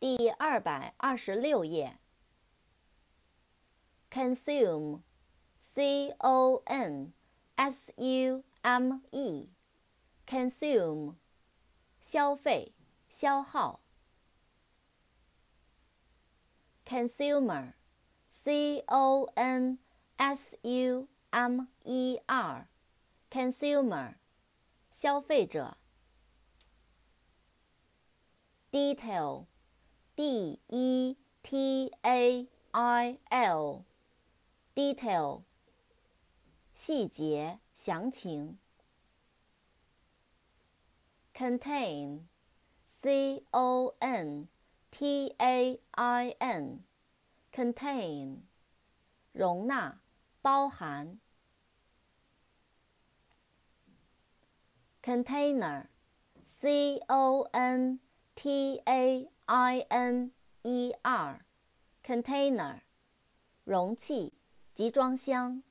第二百二十六页。consume，c o n s u m e，consume，消费、消耗。consumer，c o n s u m e r，consumer，消费者，detail。detail，d e t a i l，detail，细节、详情。contain，c o n t a i n，contain，容纳、包含。container，c o n T a i n e r，container，容器、集装箱。